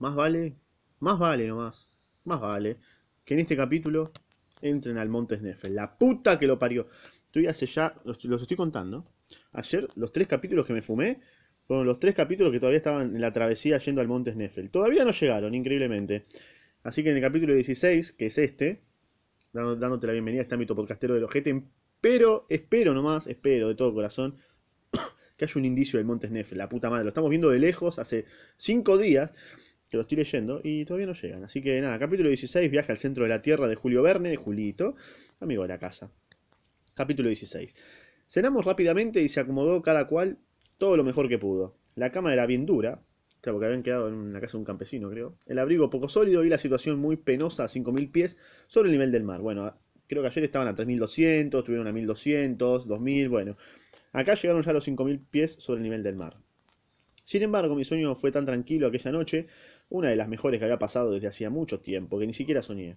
más vale, más vale nomás, más vale, que en este capítulo entren al Monte Sneffel. La puta que lo parió. Estoy hace ya, los, los estoy contando. Ayer, los tres capítulos que me fumé, fueron los tres capítulos que todavía estaban en la travesía yendo al Monte Sneffel. Todavía no llegaron, increíblemente. Así que en el capítulo 16, que es este, dándote la bienvenida a este ámbito podcastero del ojete, pero espero nomás, espero de todo corazón, que haya un indicio del Monte Sneffel, la puta madre. Lo estamos viendo de lejos hace cinco días que lo estoy leyendo y todavía no llegan. Así que nada, capítulo 16, viaje al centro de la Tierra de Julio Verne, de Julito, amigo de la casa. Capítulo 16. Cenamos rápidamente y se acomodó cada cual todo lo mejor que pudo. La cama era bien dura, claro, porque habían quedado en la casa de un campesino, creo. El abrigo poco sólido y la situación muy penosa a 5.000 pies sobre el nivel del mar. Bueno, creo que ayer estaban a 3.200, estuvieron a 1.200, 2.000, bueno. Acá llegaron ya a los 5.000 pies sobre el nivel del mar. Sin embargo, mi sueño fue tan tranquilo aquella noche, una de las mejores que había pasado desde hacía mucho tiempo, que ni siquiera soñé.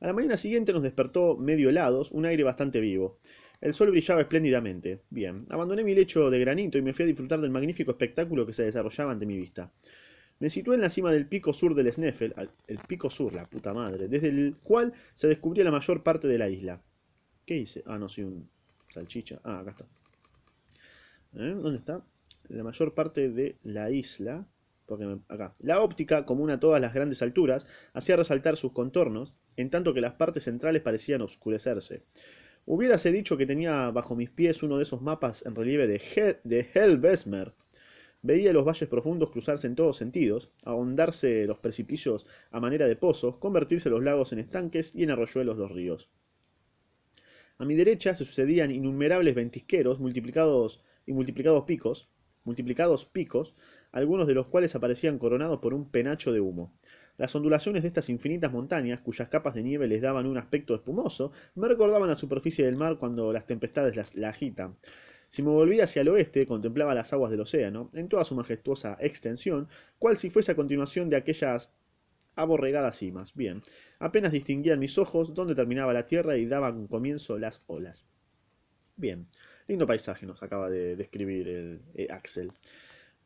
A la mañana siguiente nos despertó medio helados, un aire bastante vivo. El sol brillaba espléndidamente. Bien, abandoné mi lecho de granito y me fui a disfrutar del magnífico espectáculo que se desarrollaba ante mi vista. Me situé en la cima del pico sur del Sneffel, el pico sur, la puta madre, desde el cual se descubría la mayor parte de la isla. ¿Qué hice? Ah, no, soy un salchicha. Ah, acá está. ¿Eh? ¿Dónde está? La mayor parte de la isla. La óptica, común a todas las grandes alturas, hacía resaltar sus contornos, en tanto que las partes centrales parecían oscurecerse. Hubiérase dicho que tenía bajo mis pies uno de esos mapas en relieve de, Hel de Helbesmer. Veía los valles profundos cruzarse en todos sentidos, ahondarse los precipicios a manera de pozos, convertirse los lagos en estanques y en arroyuelos los ríos. A mi derecha se sucedían innumerables ventisqueros multiplicados y multiplicados picos, multiplicados picos, algunos de los cuales aparecían coronados por un penacho de humo. Las ondulaciones de estas infinitas montañas, cuyas capas de nieve les daban un aspecto espumoso, me recordaban la superficie del mar cuando las tempestades las, la agitan. Si me volvía hacia el oeste, contemplaba las aguas del océano, en toda su majestuosa extensión, cual si fuese a continuación de aquellas aborregadas cimas. Bien, apenas distinguían mis ojos dónde terminaba la tierra y daban comienzo las olas. Bien, lindo paisaje nos acaba de describir el, eh, Axel.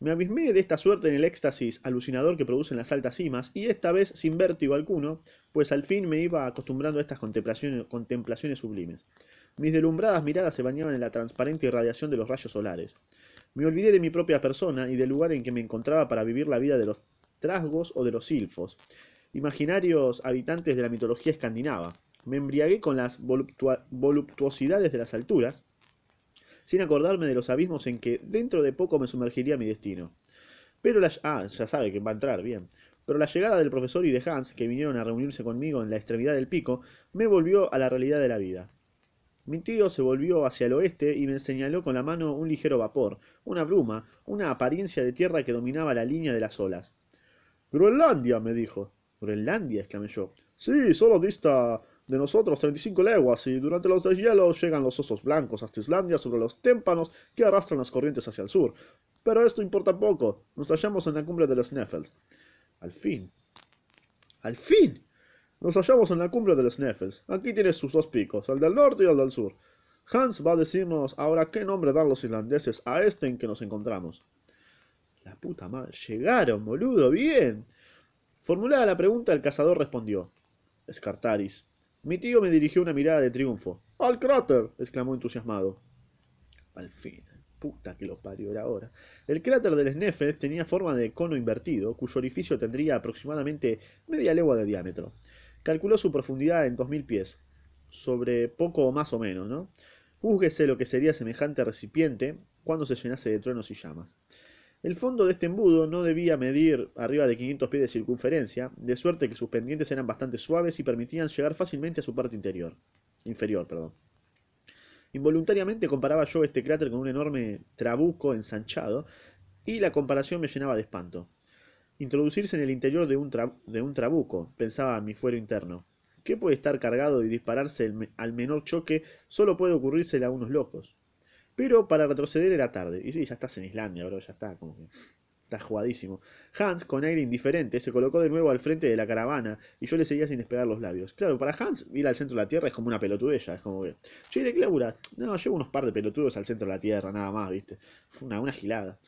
Me abismé de esta suerte en el éxtasis alucinador que producen las altas cimas, y esta vez sin vértigo alguno, pues al fin me iba acostumbrando a estas contemplaciones, sublimes. Mis delumbradas miradas se bañaban en la transparente irradiación de los rayos solares. Me olvidé de mi propia persona y del lugar en que me encontraba para vivir la vida de los trasgos o de los silfos, imaginarios habitantes de la mitología escandinava. Me embriagué con las voluptuosidades de las alturas, sin acordarme de los abismos en que dentro de poco me sumergiría mi destino. Pero la... Ah, ya sabe que va a entrar, bien. Pero la llegada del profesor y de Hans, que vinieron a reunirse conmigo en la extremidad del pico, me volvió a la realidad de la vida. Mi tío se volvió hacia el oeste y me señaló con la mano un ligero vapor, una bruma, una apariencia de tierra que dominaba la línea de las olas. Groenlandia, me dijo. Groenlandia, exclamé yo. Sí, solo dista de nosotros 35 leguas y durante los deshielos llegan los osos blancos hasta Islandia sobre los témpanos que arrastran las corrientes hacia el sur. Pero esto importa poco. Nos hallamos en la cumbre de los Sneffels. Al fin. Al fin. Nos hallamos en la cumbre de los Sneffels. Aquí tienes sus dos picos, el del norte y el del sur. Hans va a decirnos ahora qué nombre dan los irlandeses a este en que nos encontramos. La puta madre. Llegaron, boludo. Bien. Formulada la pregunta, el cazador respondió. Escartaris. Mi tío me dirigió una mirada de triunfo. ¡Al cráter! exclamó entusiasmado. Al fin, puta que lo parió era ahora. El cráter del Sneffels tenía forma de cono invertido, cuyo orificio tendría aproximadamente media legua de diámetro. Calculó su profundidad en dos mil pies, sobre poco más o menos, ¿no? Júzguese lo que sería semejante recipiente cuando se llenase de truenos y llamas. El fondo de este embudo no debía medir arriba de 500 pies de circunferencia, de suerte que sus pendientes eran bastante suaves y permitían llegar fácilmente a su parte interior, inferior. Perdón. Involuntariamente comparaba yo este cráter con un enorme trabuco ensanchado, y la comparación me llenaba de espanto. Introducirse en el interior de un, trabuco, pensaba mi fuero interno. ¿Qué puede estar cargado y dispararse al menor choque? Solo puede ocurrírsele a unos locos. Pero para retroceder era tarde. Y sí, ya estás en Islandia, bro, ya está, como que. Está jugadísimo. Hans, con aire indiferente, se colocó de nuevo al frente de la caravana y yo le seguía sin despegar los labios. Claro, para Hans, ir al centro de la Tierra es como una pelotudella. Es como que. Che, ¿de qué? No, llevo unos par de pelotudos al centro de la Tierra, nada más, ¿viste? Una, una gilada.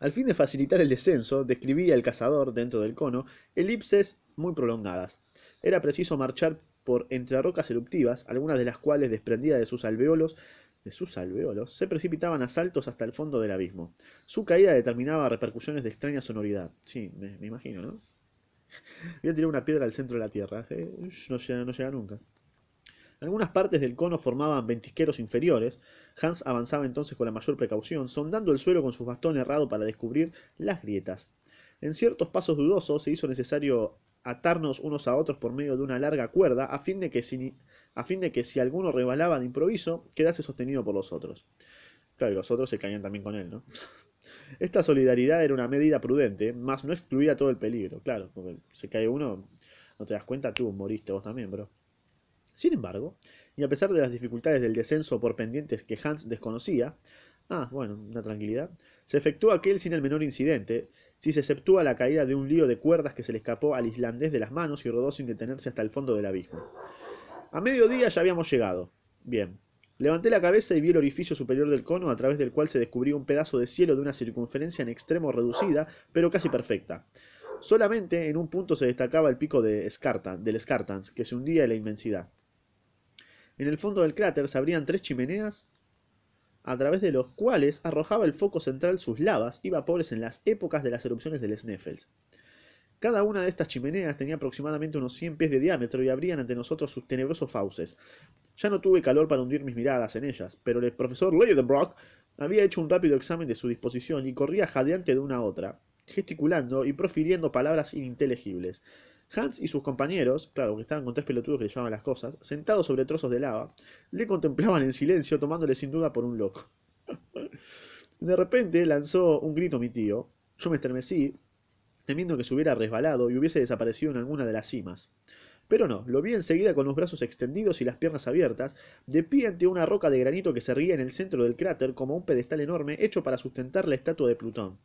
Al fin de facilitar el descenso, describía el cazador, dentro del cono, elipses muy prolongadas. Era preciso marchar por entre rocas eruptivas, algunas de las cuales, desprendidas de sus alveolos, de sus alveolos, se precipitaban a saltos hasta el fondo del abismo. Su caída determinaba repercusiones de extraña sonoridad. Sí, me, me imagino, ¿no? Voy a tirar una piedra al centro de la Tierra. ¿eh? No, llega, no llega nunca. Algunas partes del cono formaban ventisqueros inferiores. Hans avanzaba entonces con la mayor precaución, sondando el suelo con su bastón errado para descubrir las grietas. En ciertos pasos dudosos se hizo necesario atarnos unos a otros por medio de una larga cuerda, a fin de que si, a fin de que si alguno rebalaba de improviso, quedase sostenido por los otros. Claro, y los otros se caían también con él, ¿no? Esta solidaridad era una medida prudente, mas no excluía todo el peligro, claro, porque se cae uno, no te das cuenta, tú moriste vos también, bro. Sin embargo, y a pesar de las dificultades del descenso por pendientes que Hans desconocía, ah, bueno, una tranquilidad, se efectuó aquel sin el menor incidente, si se exceptúa la caída de un lío de cuerdas que se le escapó al islandés de las manos y rodó sin detenerse hasta el fondo del abismo. A mediodía ya habíamos llegado. Bien. Levanté la cabeza y vi el orificio superior del cono a través del cual se descubría un pedazo de cielo de una circunferencia en extremo reducida, pero casi perfecta. Solamente en un punto se destacaba el pico de del Scartans, que se hundía en la inmensidad. En el fondo del cráter se abrían tres chimeneas a través de los cuales arrojaba el foco central sus lavas y vapores en las épocas de las erupciones del Sneffels. Cada una de estas chimeneas tenía aproximadamente unos 100 pies de diámetro y abrían ante nosotros sus tenebrosos fauces. Ya no tuve calor para hundir mis miradas en ellas, pero el profesor Leidenbrock había hecho un rápido examen de su disposición y corría jadeante de una a otra, gesticulando y profiriendo palabras ininteligibles. Hans y sus compañeros, claro, que estaban con tres pelotudos que le llamaban las cosas, sentados sobre trozos de lava, le contemplaban en silencio, tomándole sin duda por un loco. de repente lanzó un grito mi tío. Yo me estremecí, temiendo que se hubiera resbalado y hubiese desaparecido en alguna de las cimas. Pero no, lo vi enseguida con los brazos extendidos y las piernas abiertas, de pie ante una roca de granito que se erguía en el centro del cráter como un pedestal enorme hecho para sustentar la estatua de Plutón.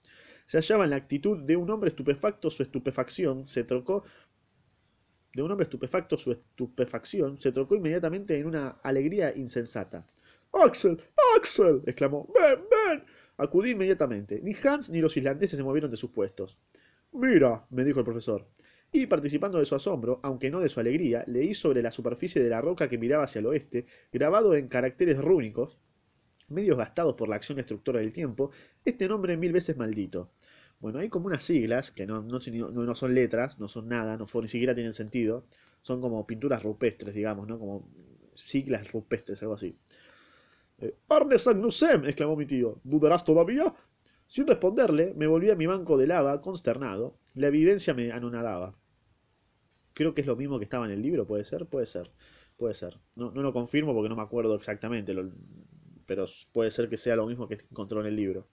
Se hallaba en la actitud de un hombre estupefacto, su estupefacción se trocó de un hombre estupefacto, su estupefacción se trocó inmediatamente en una alegría insensata. Axel, Axel, exclamó, ven, ven. Acudí inmediatamente. Ni Hans ni los islandeses se movieron de sus puestos. Mira, me dijo el profesor. Y participando de su asombro, aunque no de su alegría, leí sobre la superficie de la roca que miraba hacia el oeste, grabado en caracteres rúnicos, medios gastados por la acción destructora del tiempo, este nombre mil veces maldito. Bueno, hay como unas siglas, que no, no, son letras, no son nada, no ni siquiera tienen sentido, son como pinturas rupestres, digamos, ¿no? Como siglas rupestres, algo así. Eh, Arne exclamó mi tío. ¿Dudarás todavía? Sin responderle, me volví a mi banco de lava, consternado. La evidencia me anonadaba. Creo que es lo mismo que estaba en el libro, ¿puede ser? Puede ser, puede ser. No, no lo confirmo porque no me acuerdo exactamente, pero puede ser que sea lo mismo que encontró en el libro.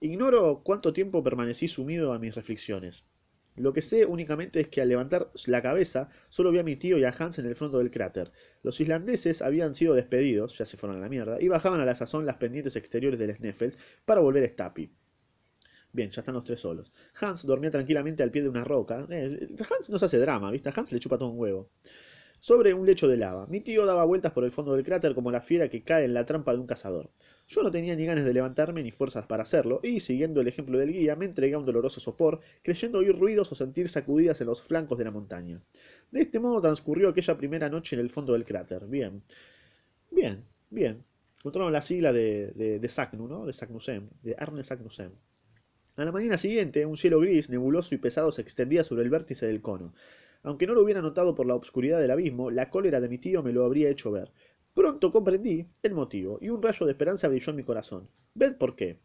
Ignoro cuánto tiempo permanecí sumido a mis reflexiones. Lo que sé únicamente es que al levantar la cabeza solo vi a mi tío y a Hans en el fondo del cráter. Los islandeses habían sido despedidos, ya se fueron a la mierda, y bajaban a la sazón las pendientes exteriores del Sneffels para volver a Stapi. Bien, ya están los tres solos. Hans dormía tranquilamente al pie de una roca. Eh, Hans no se hace drama, ¿viste? Hans le chupa todo un huevo. Sobre un lecho de lava. Mi tío daba vueltas por el fondo del cráter como la fiera que cae en la trampa de un cazador. Yo no tenía ni ganas de levantarme ni fuerzas para hacerlo, y siguiendo el ejemplo del guía, me entregué a un doloroso sopor, creyendo oír ruidos o sentir sacudidas en los flancos de la montaña. De este modo transcurrió aquella primera noche en el fondo del cráter. Bien. Bien, bien. Encontraron la sigla de, de, Sacnu, ¿no? De Sacnusem, de Arne Sacnusem. A la mañana siguiente, un cielo gris, nebuloso y pesado se extendía sobre el vértice del cono. Aunque no lo hubiera notado por la obscuridad del abismo, la cólera de mi tío me lo habría hecho ver. Pronto comprendí el motivo, y un rayo de esperanza brilló en mi corazón. Ved por qué.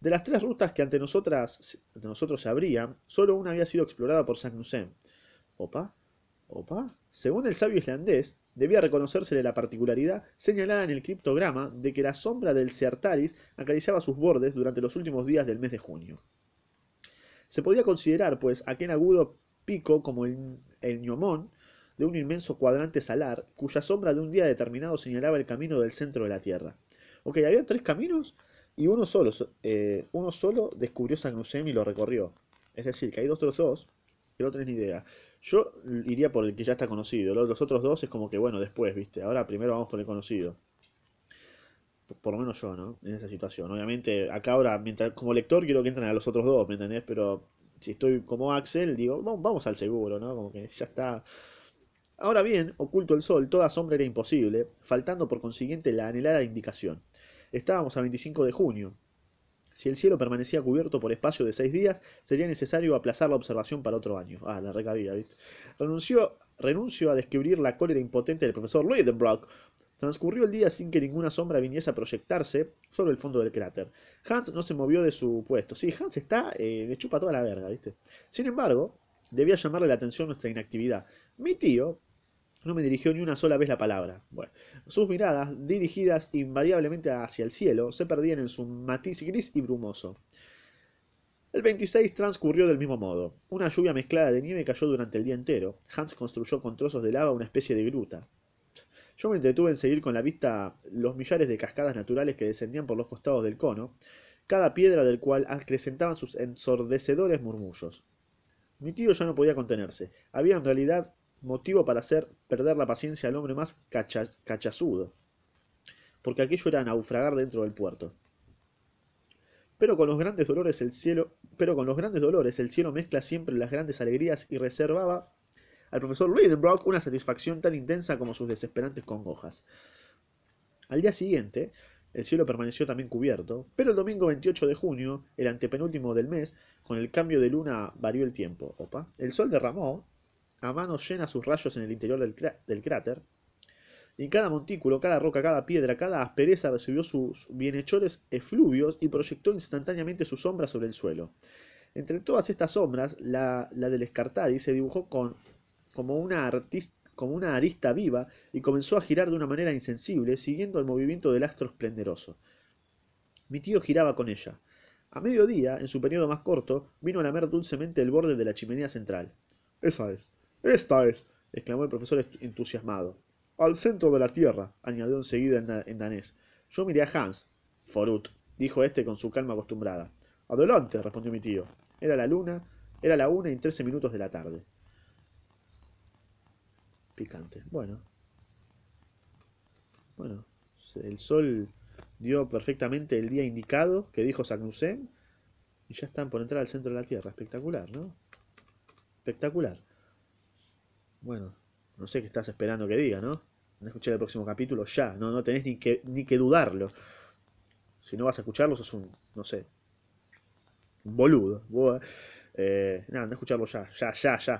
De las tres rutas que ante, nosotras, ante nosotros se abrían, solo una había sido explorada por Sagnussen. ¿Opa? ¿Opa? Según el sabio islandés, debía reconocérsele la particularidad señalada en el criptograma de que la sombra del Seartaris acariciaba sus bordes durante los últimos días del mes de junio. Se podía considerar, pues, aquel agudo pico como el, el ñomón, de un inmenso cuadrante salar, cuya sombra de un día determinado señalaba el camino del centro de la Tierra. Ok, había tres caminos y uno solo, eh, uno solo descubrió San y lo recorrió. Es decir, que hay dos otros dos que no tenés ni idea. Yo iría por el que ya está conocido. Los otros dos es como que, bueno, después, ¿viste? Ahora primero vamos por el conocido. Por lo menos yo, ¿no? En esa situación. Obviamente, acá ahora, mientras, como lector, quiero que entren a los otros dos, ¿me entendés? Pero si estoy como Axel, digo, vamos al seguro, ¿no? Como que ya está. Ahora bien, oculto el sol, toda sombra era imposible, faltando por consiguiente la anhelada indicación. Estábamos a 25 de junio. Si el cielo permanecía cubierto por espacio de seis días, sería necesario aplazar la observación para otro año. Ah, la recabía, ¿viste? Renunció, renunció a descubrir la cólera impotente del profesor Lidenbrock. Transcurrió el día sin que ninguna sombra viniese a proyectarse sobre el fondo del cráter. Hans no se movió de su puesto. Sí, Hans está, eh, le chupa toda la verga, ¿viste? Sin embargo, debía llamarle la atención nuestra inactividad. Mi tío no me dirigió ni una sola vez la palabra. Bueno, sus miradas, dirigidas invariablemente hacia el cielo, se perdían en su matiz gris y brumoso. El 26 transcurrió del mismo modo. Una lluvia mezclada de nieve cayó durante el día entero. Hans construyó con trozos de lava una especie de gruta. Yo me entretuve en seguir con la vista los millares de cascadas naturales que descendían por los costados del cono, cada piedra del cual acrecentaban sus ensordecedores murmullos. Mi tío ya no podía contenerse. Había en realidad motivo para hacer perder la paciencia al hombre más cacha, cachazudo, porque aquello era naufragar dentro del puerto. Pero con los grandes dolores el cielo, pero con los grandes dolores el cielo mezcla siempre las grandes alegrías y reservaba al profesor Lidenbrock una satisfacción tan intensa como sus desesperantes congojas. Al día siguiente, el cielo permaneció también cubierto, pero el domingo 28 de junio, el antepenúltimo del mes, con el cambio de luna varió el tiempo. Opa. El sol derramó, a mano llena sus rayos en el interior del, cráter, y cada montículo, cada roca, cada piedra, cada aspereza recibió sus bienhechores efluvios y proyectó instantáneamente su sombra sobre el suelo. Entre todas estas sombras, la, la del se dibujó con, como, una como una arista viva y comenzó a girar de una manera insensible, siguiendo el movimiento del astro esplendoroso. Mi tío giraba con ella. A mediodía, en su periodo más corto, vino a lamer dulcemente el borde de la chimenea central. Esa es, esta es, exclamó el profesor entusiasmado. Al centro de la tierra, añadió enseguida en danés. Yo miré a Hans. Forut, dijo este con su calma acostumbrada. Adelante, respondió mi tío. Era la luna, era la una y trece minutos de la tarde. Picante. Bueno. Bueno, el sol dio perfectamente el día indicado que dijo Sagnussen y ya están por entrar al centro de la Tierra. Espectacular, ¿no? Espectacular. Bueno, no sé qué estás esperando que diga, ¿no? No escuchar el próximo capítulo ya, no, no tenés ni que, ni que dudarlo. Si no vas a escucharlo, sos un, no sé, un boludo. Eh, nada, no escucharlo ya, ya, ya, ya.